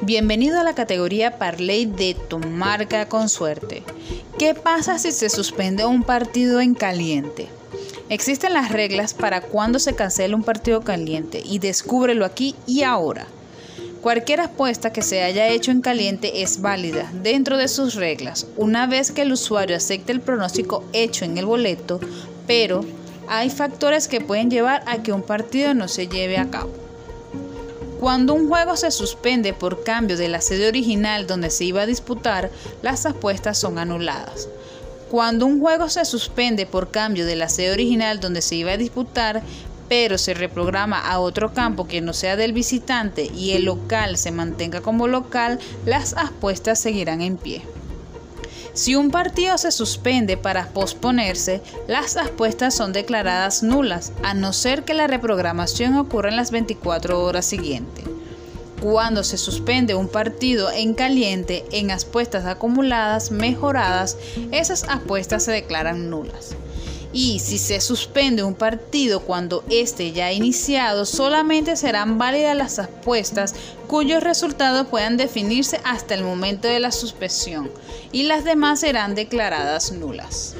Bienvenido a la categoría Parley de tu marca con suerte. ¿Qué pasa si se suspende un partido en caliente? Existen las reglas para cuando se cancela un partido caliente y descúbrelo aquí y ahora. Cualquier apuesta que se haya hecho en caliente es válida dentro de sus reglas una vez que el usuario acepte el pronóstico hecho en el boleto, pero hay factores que pueden llevar a que un partido no se lleve a cabo. Cuando un juego se suspende por cambio de la sede original donde se iba a disputar, las apuestas son anuladas. Cuando un juego se suspende por cambio de la sede original donde se iba a disputar, pero se reprograma a otro campo que no sea del visitante y el local se mantenga como local, las apuestas seguirán en pie. Si un partido se suspende para posponerse, las apuestas son declaradas nulas, a no ser que la reprogramación ocurra en las 24 horas siguientes. Cuando se suspende un partido en caliente en apuestas acumuladas mejoradas, esas apuestas se declaran nulas y si se suspende un partido cuando éste ya ha iniciado, solamente serán válidas las apuestas cuyos resultados puedan definirse hasta el momento de la suspensión y las demás serán declaradas nulas.